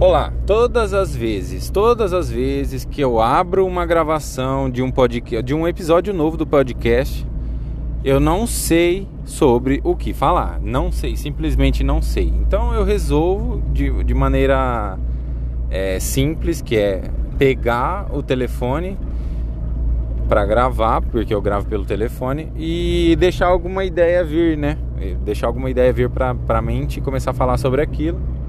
Olá, todas as vezes, todas as vezes que eu abro uma gravação de um podcast, de um episódio novo do podcast, eu não sei sobre o que falar. Não sei, simplesmente não sei. Então eu resolvo de, de maneira é, simples, que é pegar o telefone para gravar, porque eu gravo pelo telefone, e deixar alguma ideia vir, né? Deixar alguma ideia vir para a mente e começar a falar sobre aquilo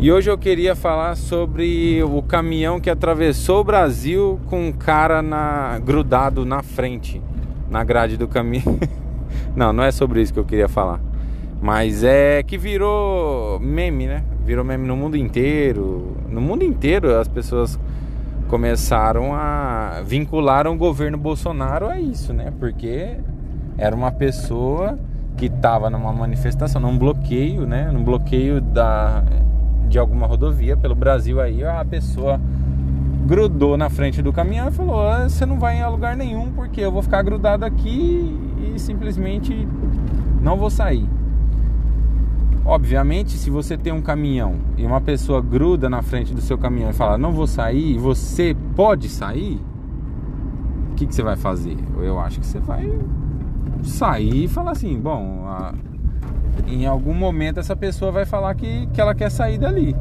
e hoje eu queria falar sobre o caminhão que atravessou o Brasil com um cara na, grudado na frente, na grade do caminhão. não, não é sobre isso que eu queria falar. Mas é que virou meme, né? Virou meme no mundo inteiro. No mundo inteiro as pessoas começaram a vincular o governo Bolsonaro a isso, né? Porque era uma pessoa que estava numa manifestação, num bloqueio, né? Num bloqueio da de alguma rodovia pelo Brasil aí, a pessoa grudou na frente do caminhão e falou: ah, "Você não vai em lugar nenhum porque eu vou ficar grudado aqui e simplesmente não vou sair". Obviamente, se você tem um caminhão e uma pessoa gruda na frente do seu caminhão e fala: "Não vou sair", e você pode sair, o que, que você vai fazer? Eu acho que você vai sair e falar assim: "Bom, a em algum momento essa pessoa vai falar que, que ela quer sair dali.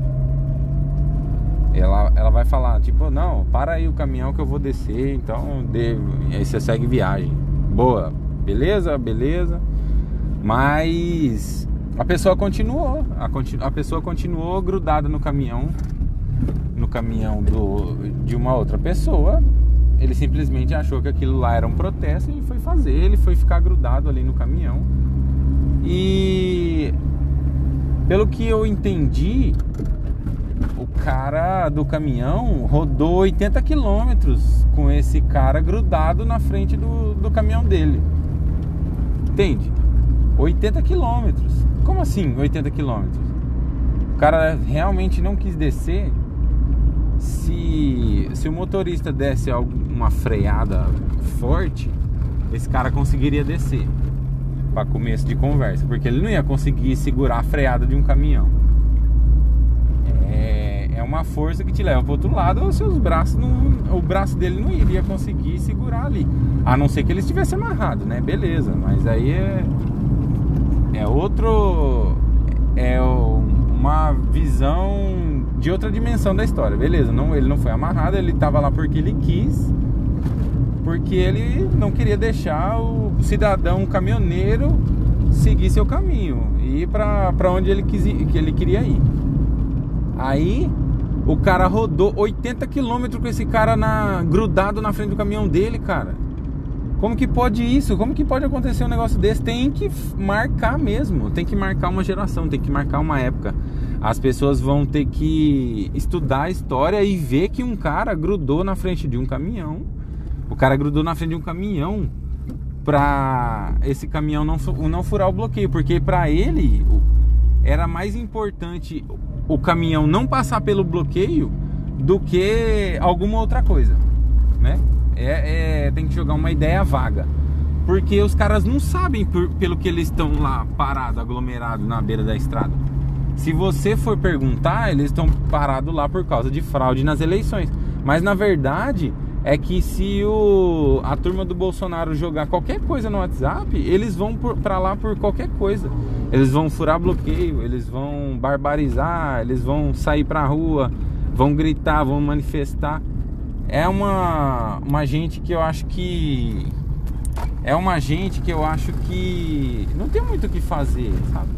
Ela, ela vai falar, tipo, não, para aí o caminhão que eu vou descer, então de... aí você segue viagem. Boa, beleza, beleza. Mas a pessoa continuou, a, a pessoa continuou grudada no caminhão, no caminhão do, de uma outra pessoa. Ele simplesmente achou que aquilo lá era um protesto e foi fazer. Ele foi ficar grudado ali no caminhão e pelo que eu entendi, o cara do caminhão rodou 80 quilômetros com esse cara grudado na frente do, do caminhão dele. Entende? 80 quilômetros. Como assim 80 quilômetros? O cara realmente não quis descer. Se, se o motorista desse uma freada forte, esse cara conseguiria descer para começo de conversa, porque ele não ia conseguir segurar a freada de um caminhão. É, é uma força que te leva para outro lado, os seus braços não, o braço dele não iria conseguir segurar ali, a não ser que ele estivesse amarrado, né? Beleza, mas aí é é outro é uma visão de outra dimensão da história, beleza? Não, ele não foi amarrado, ele estava lá porque ele quis porque ele não queria deixar o cidadão caminhoneiro seguir seu caminho e ir para onde ele, quis, que ele queria ir. Aí o cara rodou 80 quilômetros com esse cara na, grudado na frente do caminhão dele, cara. Como que pode isso? Como que pode acontecer um negócio desse? Tem que marcar mesmo, tem que marcar uma geração, tem que marcar uma época. As pessoas vão ter que estudar a história e ver que um cara grudou na frente de um caminhão cara grudou na frente de um caminhão pra esse caminhão não, não furar o bloqueio, porque para ele era mais importante o caminhão não passar pelo bloqueio do que alguma outra coisa, né? É, é, tem que jogar uma ideia vaga. Porque os caras não sabem por, pelo que eles estão lá parados, aglomerados na beira da estrada. Se você for perguntar, eles estão parados lá por causa de fraude nas eleições. Mas na verdade, é que se o, a turma do Bolsonaro jogar qualquer coisa no WhatsApp, eles vão para lá por qualquer coisa. Eles vão furar bloqueio, eles vão barbarizar, eles vão sair pra rua, vão gritar, vão manifestar. É uma, uma gente que eu acho que. É uma gente que eu acho que não tem muito o que fazer, sabe?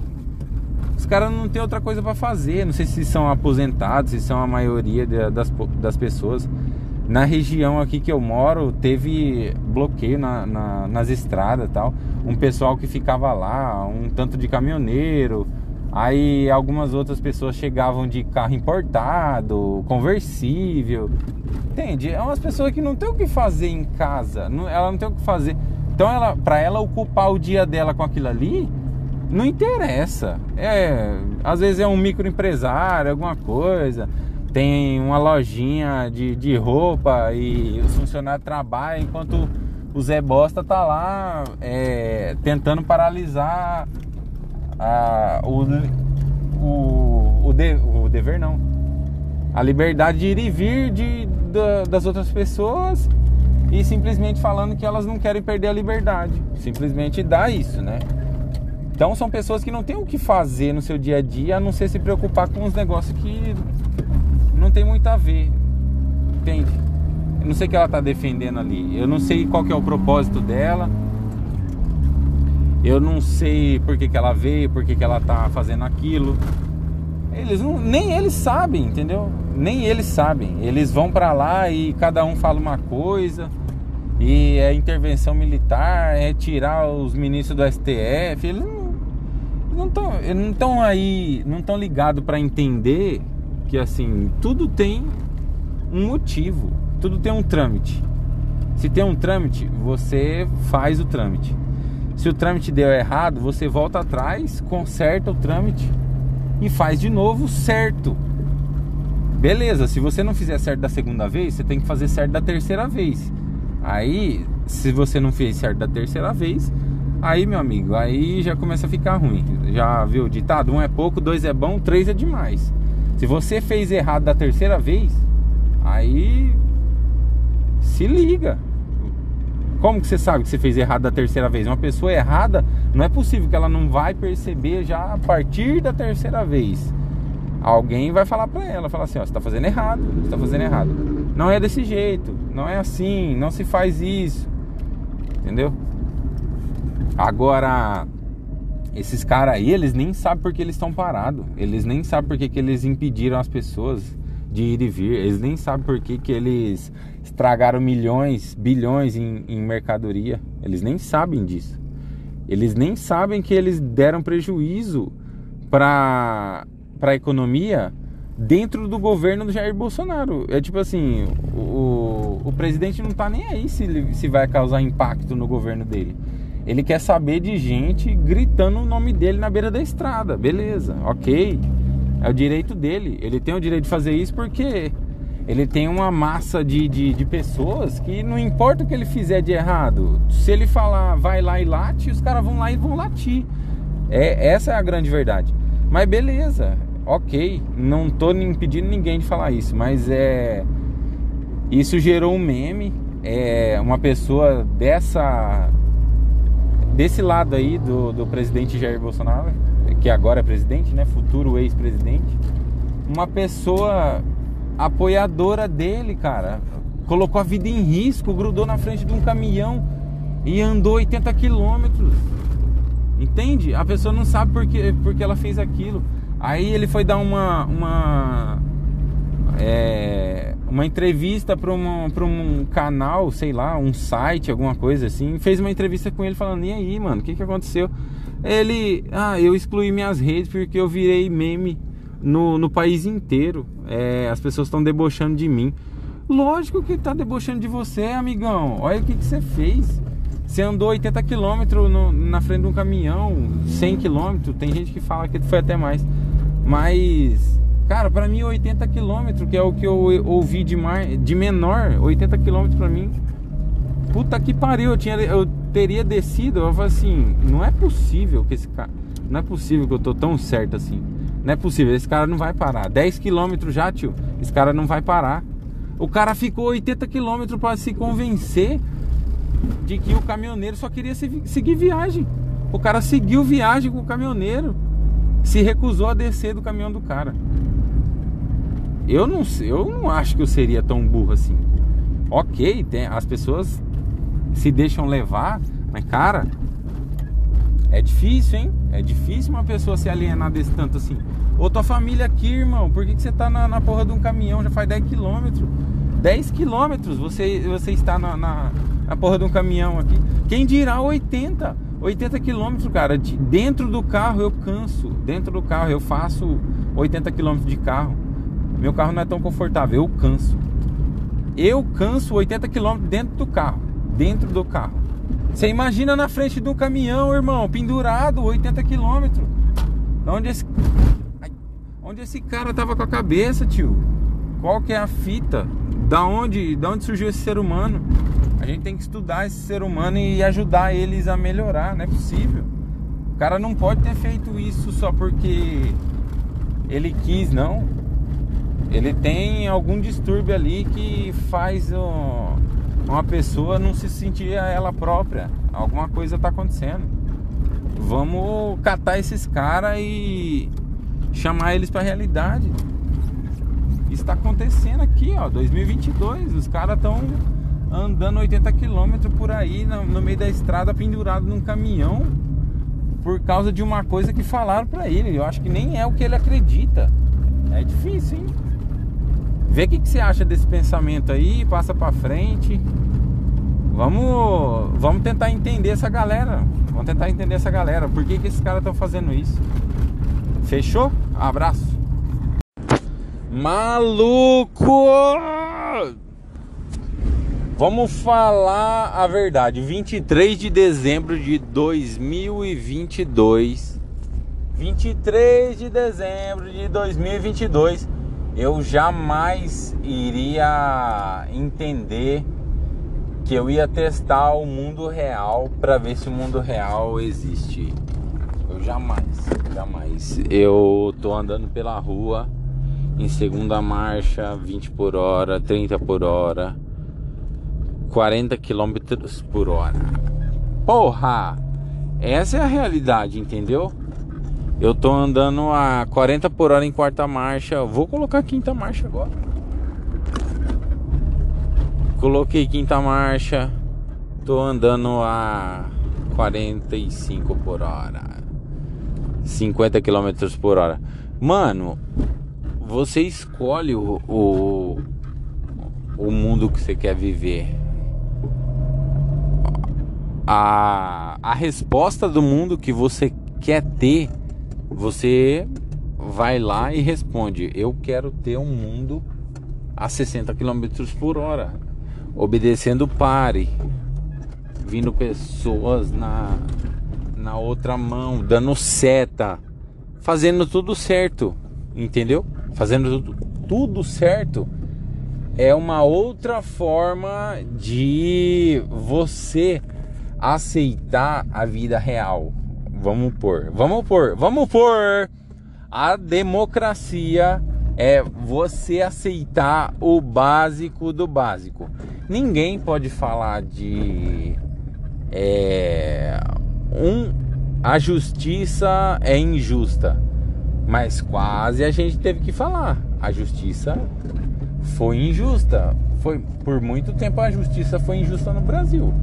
Os caras não tem outra coisa para fazer. Não sei se são aposentados, se são a maioria das, das pessoas. Na região aqui que eu moro, teve bloqueio na, na, nas estradas tal. Um pessoal que ficava lá, um tanto de caminhoneiro. Aí algumas outras pessoas chegavam de carro importado, conversível. Entende? É umas pessoas que não tem o que fazer em casa. Não, ela não tem o que fazer. Então, ela, para ela ocupar o dia dela com aquilo ali, não interessa. É, às vezes é um microempresário, alguma coisa tem uma lojinha de, de roupa e os funcionários trabalham enquanto o Zé Bosta tá lá é, tentando paralisar a, o, o, o, de, o dever não a liberdade de ir e vir de, da, das outras pessoas e simplesmente falando que elas não querem perder a liberdade. Simplesmente dá isso, né? Então são pessoas que não têm o que fazer no seu dia a dia a não ser se preocupar com os negócios que não tem muito a ver. Entende? Eu não sei o que ela está defendendo ali. Eu não sei qual que é o propósito dela. Eu não sei por que, que ela veio, por que, que ela está fazendo aquilo. Eles não, nem eles sabem, entendeu? Nem eles sabem. Eles vão para lá e cada um fala uma coisa. E é intervenção militar, é tirar os ministros do STF. Eles não estão não aí, não estão ligados para entender que assim, tudo tem um motivo, tudo tem um trâmite. Se tem um trâmite, você faz o trâmite. Se o trâmite deu errado, você volta atrás, conserta o trâmite e faz de novo certo. Beleza, se você não fizer certo da segunda vez, você tem que fazer certo da terceira vez. Aí, se você não fez certo da terceira vez, aí, meu amigo, aí já começa a ficar ruim. Já viu o ditado? Um é pouco, dois é bom, três é demais. Se você fez errado da terceira vez, aí se liga. Como que você sabe que você fez errado da terceira vez? Uma pessoa errada, não é possível que ela não vai perceber já a partir da terceira vez. Alguém vai falar para ela, falar assim, ó, você tá fazendo errado, você tá fazendo errado. Não é desse jeito, não é assim, não se faz isso. Entendeu? Agora, esses caras aí, eles nem sabem porque eles estão parados. Eles nem sabem porque que eles impediram as pessoas de ir e vir. Eles nem sabem por que, que eles estragaram milhões, bilhões em, em mercadoria. Eles nem sabem disso. Eles nem sabem que eles deram prejuízo para a economia dentro do governo do Jair Bolsonaro. É tipo assim, o, o presidente não está nem aí se, se vai causar impacto no governo dele. Ele quer saber de gente gritando o nome dele na beira da estrada. Beleza, ok. É o direito dele. Ele tem o direito de fazer isso porque ele tem uma massa de, de, de, pessoas que não importa o que ele fizer de errado. Se ele falar vai lá e late, os caras vão lá e vão latir. É, essa é a grande verdade. Mas beleza, ok. Não tô impedindo ninguém de falar isso, mas é. Isso gerou um meme. É uma pessoa dessa. Desse lado aí do, do presidente Jair Bolsonaro que agora é presidente, né? Futuro ex-presidente. Uma pessoa apoiadora dele, cara. Colocou a vida em risco, grudou na frente de um caminhão e andou 80 quilômetros. Entende? A pessoa não sabe por que, porque ela fez aquilo. Aí ele foi dar uma. uma é, uma entrevista para um canal, sei lá, um site, alguma coisa assim. Fez uma entrevista com ele falando: E aí, mano, o que, que aconteceu? Ele, ah, eu excluí minhas redes porque eu virei meme no, no país inteiro. É, as pessoas estão debochando de mim. Lógico que tá debochando de você, amigão. Olha o que, que você fez. Você andou 80 km na frente de um caminhão, 100 km. Tem gente que fala que foi até mais. Mas, cara, para mim 80 km, que é o que eu ouvi de, mar, de menor, 80 km para mim. Puta que pariu, eu tinha eu teria descido, eu falei assim, não é possível que esse cara, não é possível que eu tô tão certo assim. Não é possível, esse cara não vai parar. 10 km já, tio, esse cara não vai parar. O cara ficou 80 km para se convencer de que o caminhoneiro só queria seguir viagem. O cara seguiu viagem com o caminhoneiro, se recusou a descer do caminhão do cara. Eu não, eu não acho que eu seria tão burro assim. Ok, tem, as pessoas se deixam levar, mas cara, é difícil, hein? É difícil uma pessoa se alienar desse tanto assim. Ô, tua família aqui, irmão, por que, que você tá na, na porra de um caminhão? Já faz 10 quilômetros. 10 quilômetros você, você está na, na, na, porra de um caminhão aqui. Quem dirá 80? 80 quilômetros, cara. De, dentro do carro eu canso. Dentro do carro eu faço 80 quilômetros de carro. Meu carro não é tão confortável, eu canso. Eu canso 80 quilômetros dentro do carro dentro do carro. Você imagina na frente do caminhão, irmão, pendurado, 80 quilômetros. Onde esse. Onde esse cara tava com a cabeça, tio? Qual que é a fita? Da onde, da onde surgiu esse ser humano? A gente tem que estudar esse ser humano e ajudar eles a melhorar, não é possível. O cara não pode ter feito isso só porque ele quis, não. Ele tem algum distúrbio ali que faz uma pessoa não se sentir ela própria. Alguma coisa está acontecendo. Vamos catar esses caras e chamar eles para a realidade. Está acontecendo aqui, ó, 2022. Os caras estão andando 80 km por aí no, no, meio da estrada pendurado num caminhão por causa de uma coisa que falaram para ele. Eu acho que nem é o que ele acredita. É difícil, hein? Vê o que, que você acha desse pensamento aí, passa para frente. Vamos, vamos tentar entender essa galera. Vamos tentar entender essa galera. Por que, que esses caras estão fazendo isso? Fechou? Abraço. Maluco! Vamos falar a verdade. 23 de dezembro de 2022. 23 de dezembro de 2022. Eu jamais iria entender que eu ia testar o mundo real para ver se o mundo real existe. Eu jamais, jamais. Eu tô andando pela rua em segunda marcha, 20 por hora, 30 por hora 40 km por hora. Porra! Essa é a realidade, entendeu? Eu tô andando a 40 por hora em quarta marcha. Vou colocar quinta marcha agora. Coloquei quinta marcha. Tô andando a 45 por hora. 50 km por hora. Mano, você escolhe o, o, o mundo que você quer viver a, a resposta do mundo que você quer ter, você vai lá e responde: Eu quero ter um mundo a 60 km por hora, obedecendo pare, vindo pessoas na, na outra mão, dando seta, fazendo tudo certo, entendeu? Fazendo tudo, tudo certo é uma outra forma de você aceitar a vida real. Vamos pôr, vamos pôr, vamos pôr. A democracia é você aceitar o básico do básico. Ninguém pode falar de é, um a justiça é injusta, mas quase a gente teve que falar. A justiça foi injusta. Foi por muito tempo a justiça foi injusta no Brasil.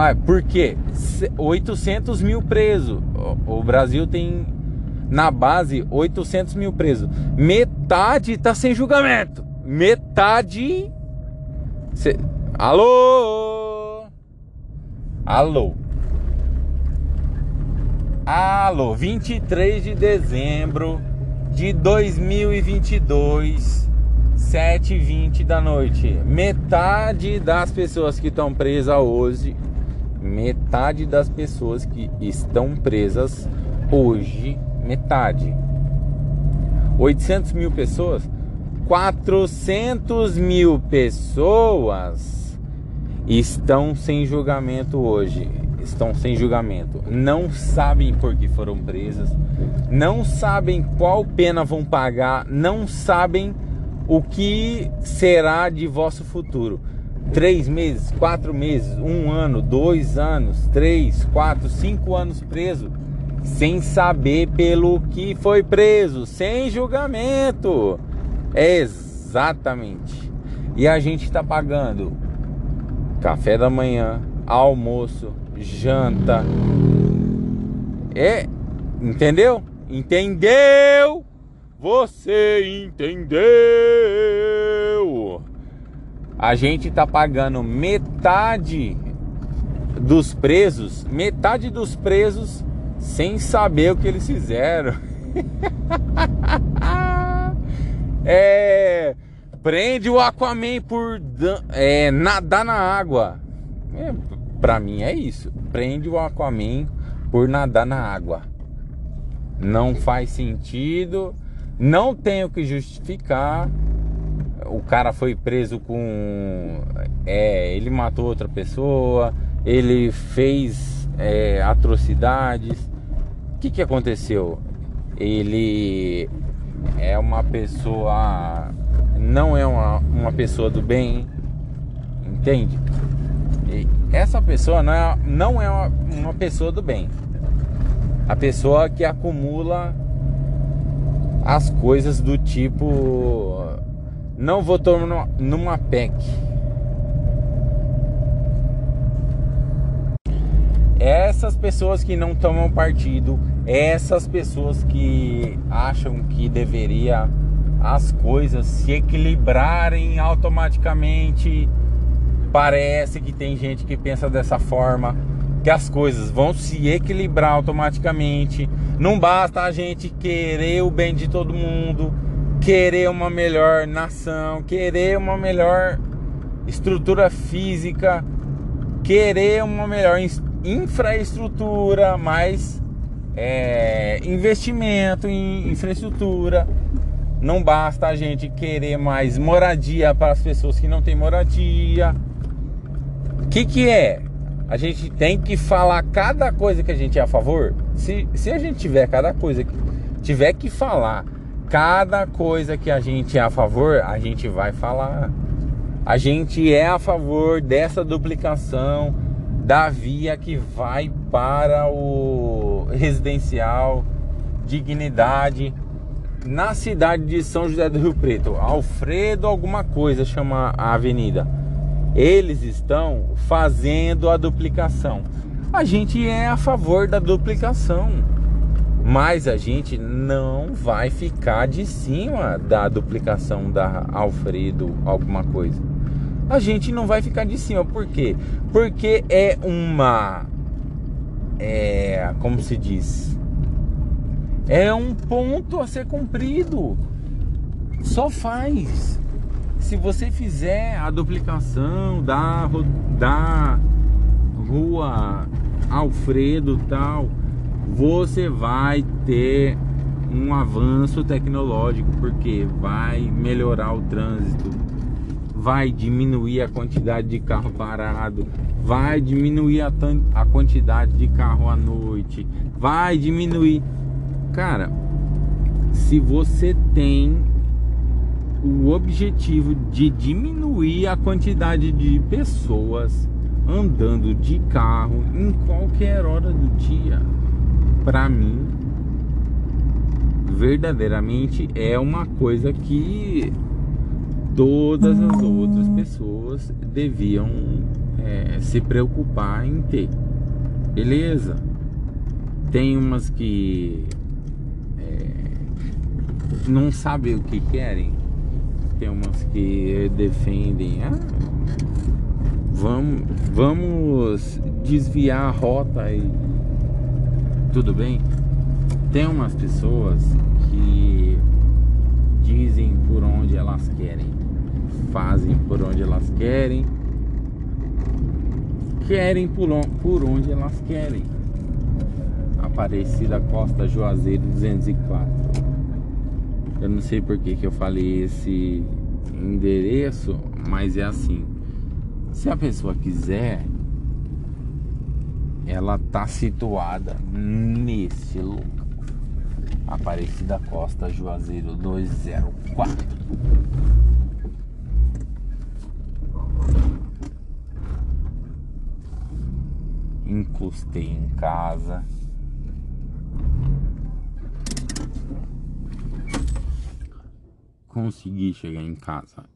Ah, por quê? 800 mil presos. O Brasil tem na base 800 mil presos. Metade tá sem julgamento. Metade. Cê... Alô? Alô? Alô? 23 de dezembro de 2022. 7h20 da noite. Metade das pessoas que estão presas hoje metade das pessoas que estão presas hoje, metade. 800 mil pessoas, 400 mil pessoas estão sem julgamento hoje. Estão sem julgamento. Não sabem por que foram presas, não sabem qual pena vão pagar, não sabem o que será de vosso futuro três meses, quatro meses, um ano, dois anos, três, quatro, cinco anos preso, sem saber pelo que foi preso, sem julgamento. É exatamente. E a gente está pagando café da manhã, almoço, janta. É, entendeu? Entendeu? Você entendeu? A gente tá pagando metade dos presos, metade dos presos sem saber o que eles fizeram. é, prende o Aquaman por é, nadar na água. É, pra mim é isso. Prende o Aquaman por nadar na água. Não faz sentido. Não tenho que justificar o cara foi preso com. É, ele matou outra pessoa, ele fez é, atrocidades. O que, que aconteceu? Ele é uma pessoa. Não é uma, uma pessoa do bem, entende? E essa pessoa não é, não é uma, uma pessoa do bem. A pessoa que acumula as coisas do tipo. Não votou numa PEC essas pessoas que não tomam partido, essas pessoas que acham que deveria as coisas se equilibrarem automaticamente. Parece que tem gente que pensa dessa forma, que as coisas vão se equilibrar automaticamente. Não basta a gente querer o bem de todo mundo, querer uma melhor nação, querer uma melhor estrutura física, querer uma melhor infraestrutura, mais é, investimento em infraestrutura. Não basta a gente querer mais moradia para as pessoas que não têm moradia. O que, que é? A gente tem que falar cada coisa que a gente é a favor. Se, se a gente tiver cada coisa que tiver que falar cada coisa que a gente é a favor, a gente vai falar. A gente é a favor dessa duplicação da via que vai para o residencial Dignidade na cidade de São José do Rio Preto. Alfredo alguma coisa chama a avenida. Eles estão fazendo a duplicação. A gente é a favor da duplicação, mas a gente não vai ficar de cima da duplicação da Alfredo alguma coisa a gente não vai ficar de cima. Por quê? Porque é uma. É. Como se diz? É um ponto a ser cumprido. Só faz. Se você fizer a duplicação da, da rua Alfredo tal, você vai ter um avanço tecnológico, porque vai melhorar o trânsito vai diminuir a quantidade de carro parado, vai diminuir a, a quantidade de carro à noite, vai diminuir. Cara, se você tem o objetivo de diminuir a quantidade de pessoas andando de carro em qualquer hora do dia, para mim, verdadeiramente é uma coisa que todas as outras pessoas deviam é, se preocupar em ter. Beleza? Tem umas que é, não sabem o que querem. Tem umas que defendem. Ah, vamos, vamos desviar a rota e tudo bem. Tem umas pessoas que dizem por onde elas querem fazem por onde elas querem, querem por, onde elas querem. Aparecida Costa Juazeiro 204. Eu não sei por que, que eu falei esse endereço, mas é assim. Se a pessoa quiser, ela tá situada nesse lugar. Aparecida Costa Juazeiro 204. encostei em casa. Consegui chegar em casa.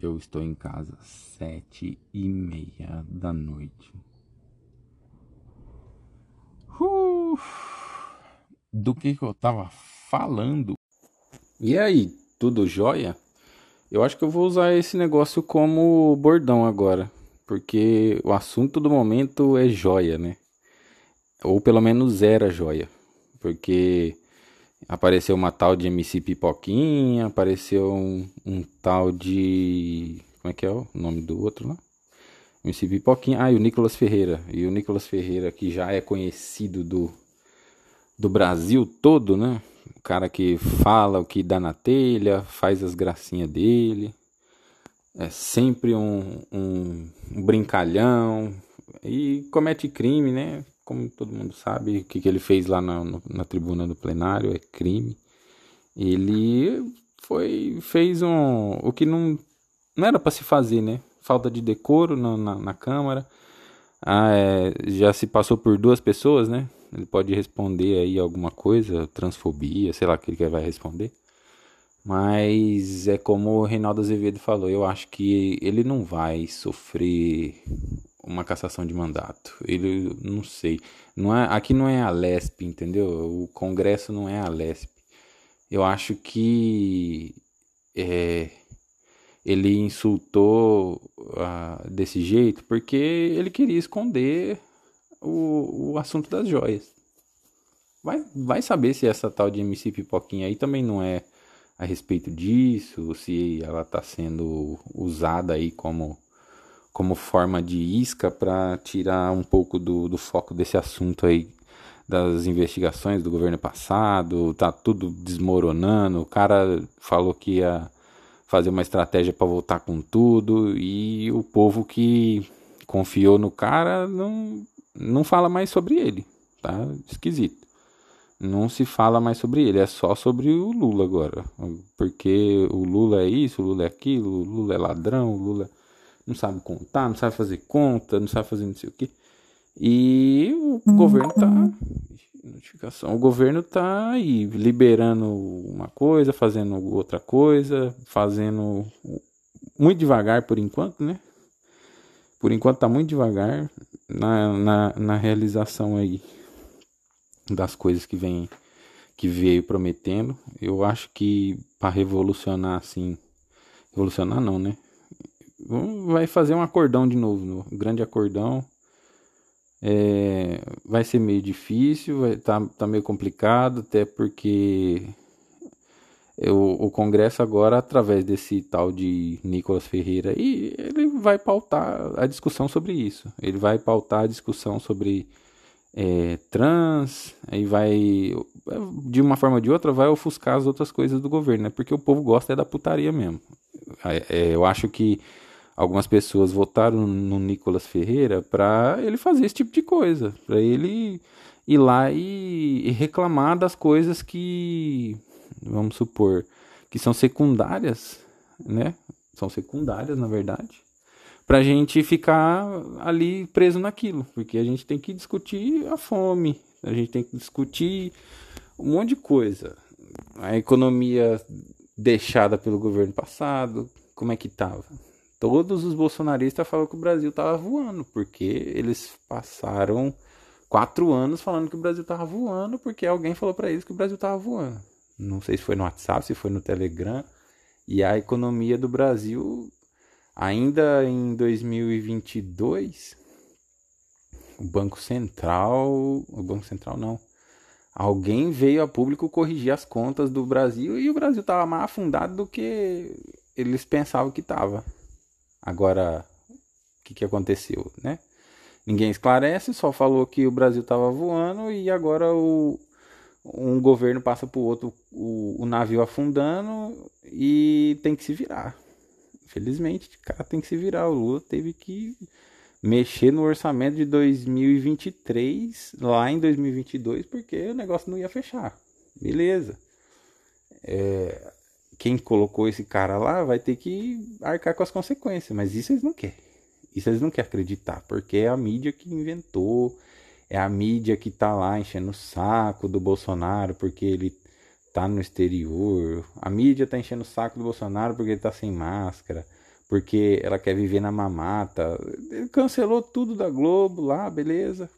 Eu estou em casa sete e meia da noite. Do que, que eu tava falando? E aí, tudo jóia? Eu acho que eu vou usar esse negócio como bordão agora porque o assunto do momento é joia, né? Ou pelo menos era joia, porque apareceu uma tal de MC Pipoquinha, apareceu um, um tal de. Como é que é o nome do outro lá? MC Pipoquinha. Ah, e o Nicolas Ferreira. E o Nicolas Ferreira, que já é conhecido do, do Brasil todo, né? O cara que fala o que dá na telha, faz as gracinhas dele é sempre um, um, um brincalhão e comete crime, né? Como todo mundo sabe, o que, que ele fez lá na, na tribuna do plenário é crime. ele foi fez um o que não não era para se fazer, né? Falta de decoro na, na, na Câmara. Ah, é, já se passou por duas pessoas, né? Ele pode responder aí alguma coisa, transfobia, sei lá o que ele vai responder. Mas é como o Reinaldo Azevedo falou, eu acho que ele não vai sofrer uma cassação de mandato. Ele não sei, não é, aqui não é a LESP, entendeu? O Congresso não é a LESP. Eu acho que é, ele insultou uh, desse jeito porque ele queria esconder o, o assunto das joias. Vai, vai saber se essa tal de MC Pipoquinha aí também não é a respeito disso, se ela está sendo usada aí como, como forma de isca para tirar um pouco do, do foco desse assunto aí das investigações do governo passado, tá tudo desmoronando. O cara falou que ia fazer uma estratégia para voltar com tudo e o povo que confiou no cara não, não fala mais sobre ele, tá? Esquisito não se fala mais sobre ele, é só sobre o Lula agora. Porque o Lula é isso, o Lula é aquilo, o Lula é ladrão, o Lula não sabe contar, não sabe fazer conta, não sabe fazer não sei o que. E o governo tá. Notificação. O governo tá aí liberando uma coisa, fazendo outra coisa, fazendo muito devagar por enquanto, né? Por enquanto tá muito devagar na, na, na realização aí das coisas que vem que veio prometendo. Eu acho que para revolucionar assim, revolucionar não, né? Vai fazer um acordão de novo, um grande acordão. É, vai ser meio difícil, vai tá, tá meio complicado, até porque o, o Congresso agora, através desse tal de Nicolas Ferreira, e ele vai pautar a discussão sobre isso. Ele vai pautar a discussão sobre é, trans, aí vai, de uma forma ou de outra, vai ofuscar as outras coisas do governo, né? Porque o povo gosta é da putaria mesmo. É, eu acho que algumas pessoas votaram no Nicolas Ferreira para ele fazer esse tipo de coisa, para ele ir lá e, e reclamar das coisas que, vamos supor, que são secundárias, né? São secundárias, na verdade para a gente ficar ali preso naquilo, porque a gente tem que discutir a fome, a gente tem que discutir um monte de coisa. A economia deixada pelo governo passado, como é que estava? Todos os bolsonaristas falam que o Brasil estava voando, porque eles passaram quatro anos falando que o Brasil estava voando, porque alguém falou para eles que o Brasil estava voando. Não sei se foi no WhatsApp, se foi no Telegram. E a economia do Brasil Ainda em 2022, o Banco Central, o Banco Central não, alguém veio a público corrigir as contas do Brasil e o Brasil estava mais afundado do que eles pensavam que estava. Agora, o que, que aconteceu, né? Ninguém esclarece, só falou que o Brasil estava voando e agora o, um governo passa para o outro o, o navio afundando e tem que se virar. Infelizmente, cara tem que se virar. O Lula teve que mexer no orçamento de 2023 lá em 2022 porque o negócio não ia fechar. Beleza. É, quem colocou esse cara lá vai ter que arcar com as consequências, mas isso eles não querem. Isso eles não querem acreditar, porque é a mídia que inventou, é a mídia que tá lá enchendo o saco do Bolsonaro porque ele tá no exterior. A mídia tá enchendo o saco do Bolsonaro porque ele tá sem máscara, porque ela quer viver na mamata. Ele cancelou tudo da Globo lá, beleza.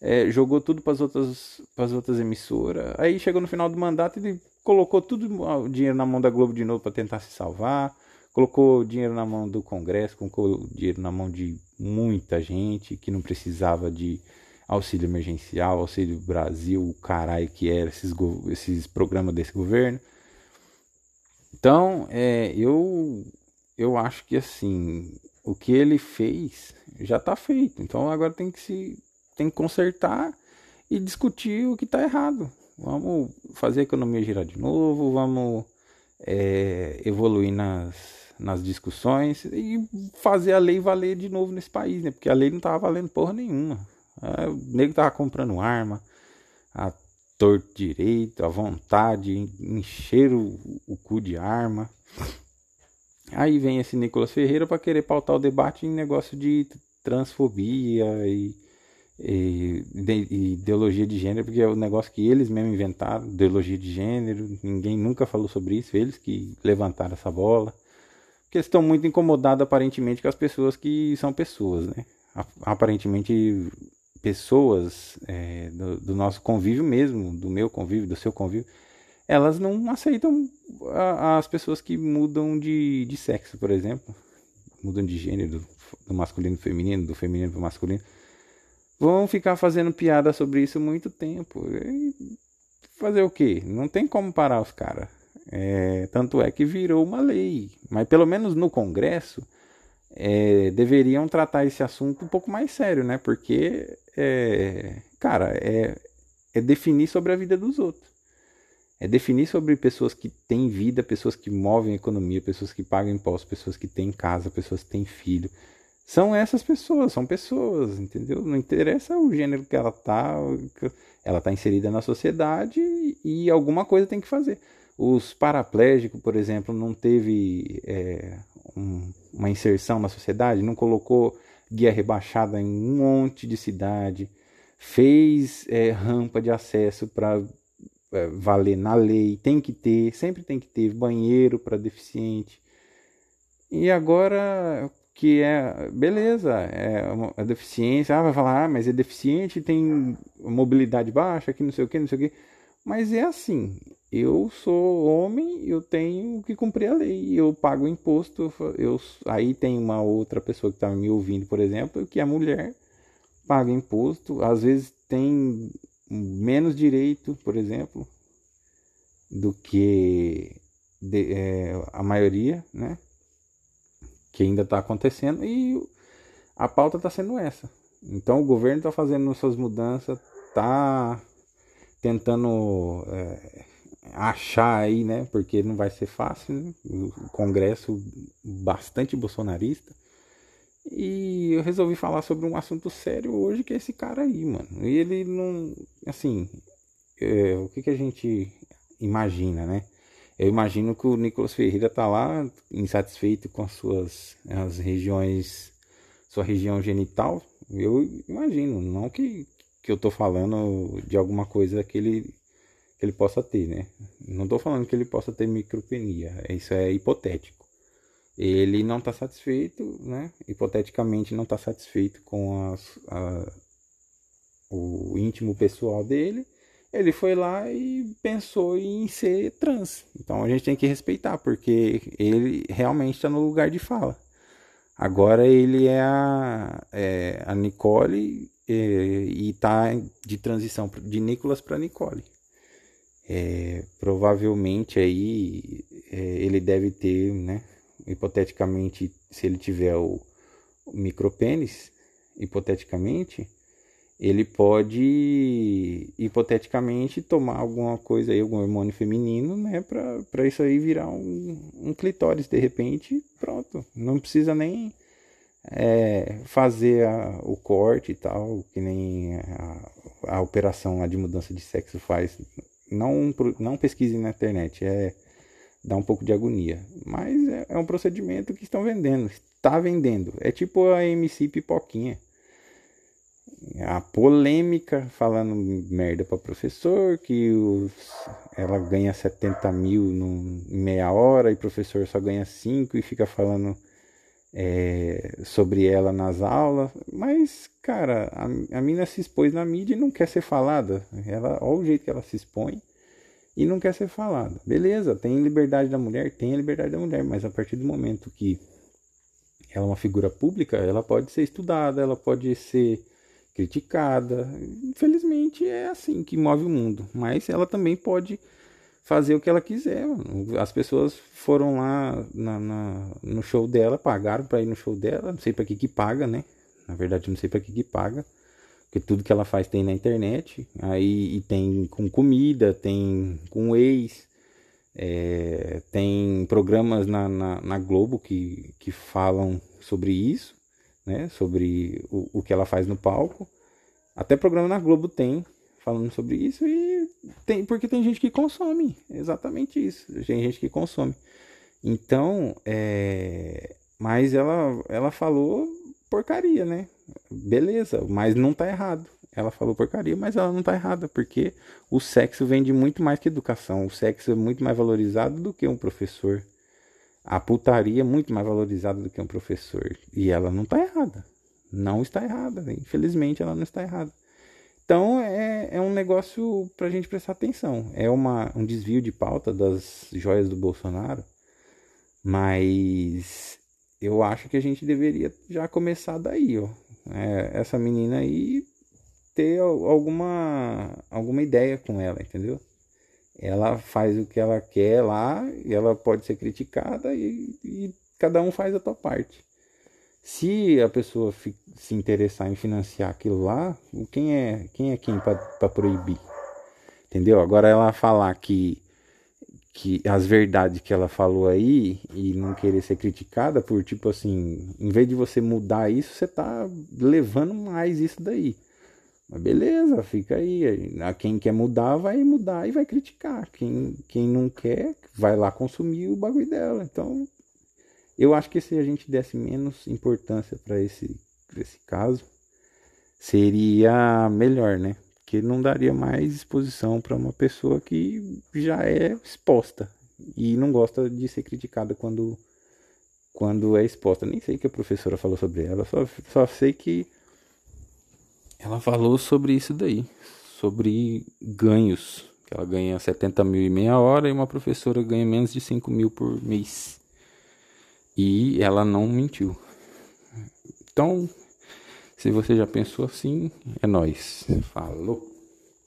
É, jogou tudo para as outras, outras emissoras. Aí chegou no final do mandato e ele colocou tudo o dinheiro na mão da Globo de novo para tentar se salvar. Colocou dinheiro na mão do Congresso, colocou dinheiro na mão de muita gente que não precisava de auxílio emergencial, auxílio Brasil, o caralho que era esses, esses programas desse governo. Então, é, eu, eu acho que assim, o que ele fez já está feito. Então agora tem que se tem que consertar e discutir o que está errado. Vamos fazer a economia girar de novo, vamos é, evoluir nas, nas discussões e fazer a lei valer de novo nesse país, né? Porque a lei não estava valendo porra nenhuma. É, o nego tava comprando arma, a torto direito, à vontade, encher o, o cu de arma. Aí vem esse Nicolas Ferreira para querer pautar o debate em negócio de transfobia e, e, ideologia de gênero, porque é o negócio que eles mesmo inventaram, ideologia de gênero, ninguém nunca falou sobre isso, eles que levantaram essa bola. Porque eles estão muito incomodados aparentemente com as pessoas que são pessoas, né? Aparentemente pessoas é, do, do, nosso convívio mesmo, do meu convívio, do seu convívio, elas não aceitam a, as pessoas que mudam de, de sexo, por exemplo, mudam de gênero, do masculino pro feminino, do feminino pro masculino. Vão ficar fazendo piada sobre isso muito tempo. E fazer o quê? Não tem como parar os caras. É, tanto é que virou uma lei. Mas pelo menos no Congresso é, deveriam tratar esse assunto um pouco mais sério, né? Porque, é, cara, é, é definir sobre a vida dos outros. É definir sobre pessoas que têm vida, pessoas que movem a economia, pessoas que pagam impostos, pessoas que têm casa, pessoas que têm filho. São essas pessoas, são pessoas, entendeu? Não interessa o gênero que ela tá, ela tá inserida na sociedade e alguma coisa tem que fazer. Os paraplégicos, por exemplo, não teve é, um, uma inserção na sociedade, não colocou guia rebaixada em um monte de cidade, fez é, rampa de acesso para é, valer na lei, tem que ter, sempre tem que ter banheiro para deficiente. E agora que é, beleza, é uma é deficiência, ah, vai falar, ah, mas é deficiente, tem mobilidade baixa, que não sei o que, não sei o que. Mas é assim, eu sou homem, eu tenho que cumprir a lei, eu pago imposto, eu, aí tem uma outra pessoa que está me ouvindo, por exemplo, que é mulher, paga imposto, às vezes tem menos direito, por exemplo, do que de, é, a maioria, né? Que ainda está acontecendo e a pauta está sendo essa. Então o governo está fazendo suas mudanças, está tentando é, achar aí, né? Porque não vai ser fácil, né? O Congresso bastante bolsonarista. E eu resolvi falar sobre um assunto sério hoje, que é esse cara aí, mano. E ele não. Assim, é, o que, que a gente imagina, né? Eu imagino que o Nicolas Ferreira tá lá insatisfeito com as suas as regiões, sua região genital. Eu imagino, não que, que eu tô falando de alguma coisa que ele, que ele possa ter, né? Não tô falando que ele possa ter micropenia, isso é hipotético. Ele não está satisfeito, né? Hipoteticamente não está satisfeito com as, a, o íntimo pessoal dele. Ele foi lá e pensou em ser trans. Então a gente tem que respeitar, porque ele realmente está no lugar de fala. Agora ele é a, é, a Nicole e está de transição de Nicolas para Nicole. É, provavelmente aí é, ele deve ter, né, hipoteticamente, se ele tiver o, o micropênis, hipoteticamente, ele pode hipoteticamente tomar alguma coisa aí, algum hormônio feminino, né, para isso aí virar um, um clitóris de repente, pronto. Não precisa nem é, fazer a, o corte e tal, que nem a, a operação de mudança de sexo faz. Não, não pesquise na internet, é dá um pouco de agonia. Mas é, é um procedimento que estão vendendo, está vendendo. É tipo a MC Pipoquinha. A polêmica falando merda para professor, que os, ela ganha 70 mil em meia hora e o professor só ganha 5 e fica falando é, sobre ela nas aulas, mas, cara, a, a mina se expôs na mídia e não quer ser falada. Ela, olha o jeito que ela se expõe e não quer ser falada. Beleza, tem liberdade da mulher, tem a liberdade da mulher, mas a partir do momento que ela é uma figura pública, ela pode ser estudada, ela pode ser criticada. Infelizmente é assim que move o mundo, mas ela também pode fazer o que ela quiser. As pessoas foram lá na, na no show dela, pagaram para ir no show dela. Não sei para que que paga, né? Na verdade, não sei para que que paga. Porque tudo que ela faz tem na internet. Aí tem com comida, tem com ex. É, tem programas na, na, na, Globo que, que falam sobre isso, né? Sobre o, o que ela faz no palco. Até programa na Globo tem falando sobre isso e tem porque tem gente que consome, exatamente isso. Tem gente que consome. Então, é, mas ela ela falou porcaria, né? Beleza, mas não tá errado. Ela falou porcaria, mas ela não tá errada, porque o sexo vende muito mais que educação. O sexo é muito mais valorizado do que um professor. A putaria é muito mais valorizada do que um professor. E ela não tá errada. Não está errada. Infelizmente, ela não está errada. Então, é, é um negócio pra gente prestar atenção. É uma, um desvio de pauta das joias do Bolsonaro. Mas eu acho que a gente deveria já começar daí, ó. É, essa menina aí ter alguma alguma ideia com ela, entendeu? Ela faz o que ela quer lá e ela pode ser criticada e, e cada um faz a sua parte. Se a pessoa se interessar em financiar aquilo lá, quem é quem é quem para proibir? Entendeu? Agora ela falar que que as verdades que ela falou aí e não querer ser criticada por tipo assim, em vez de você mudar isso, você tá levando mais isso daí. Mas beleza, fica aí. A quem quer mudar vai mudar e vai criticar. Quem, quem não quer vai lá consumir o bagulho dela. Então, eu acho que se a gente desse menos importância para esse, esse caso, seria melhor, né? Porque não daria mais exposição para uma pessoa que já é exposta e não gosta de ser criticada quando, quando é exposta. Nem sei que a professora falou sobre ela, só, só sei que ela falou sobre isso daí, sobre ganhos. Ela ganha 70 mil e meia hora e uma professora ganha menos de 5 mil por mês. E ela não mentiu. Então, se você já pensou assim, é nós. Falou.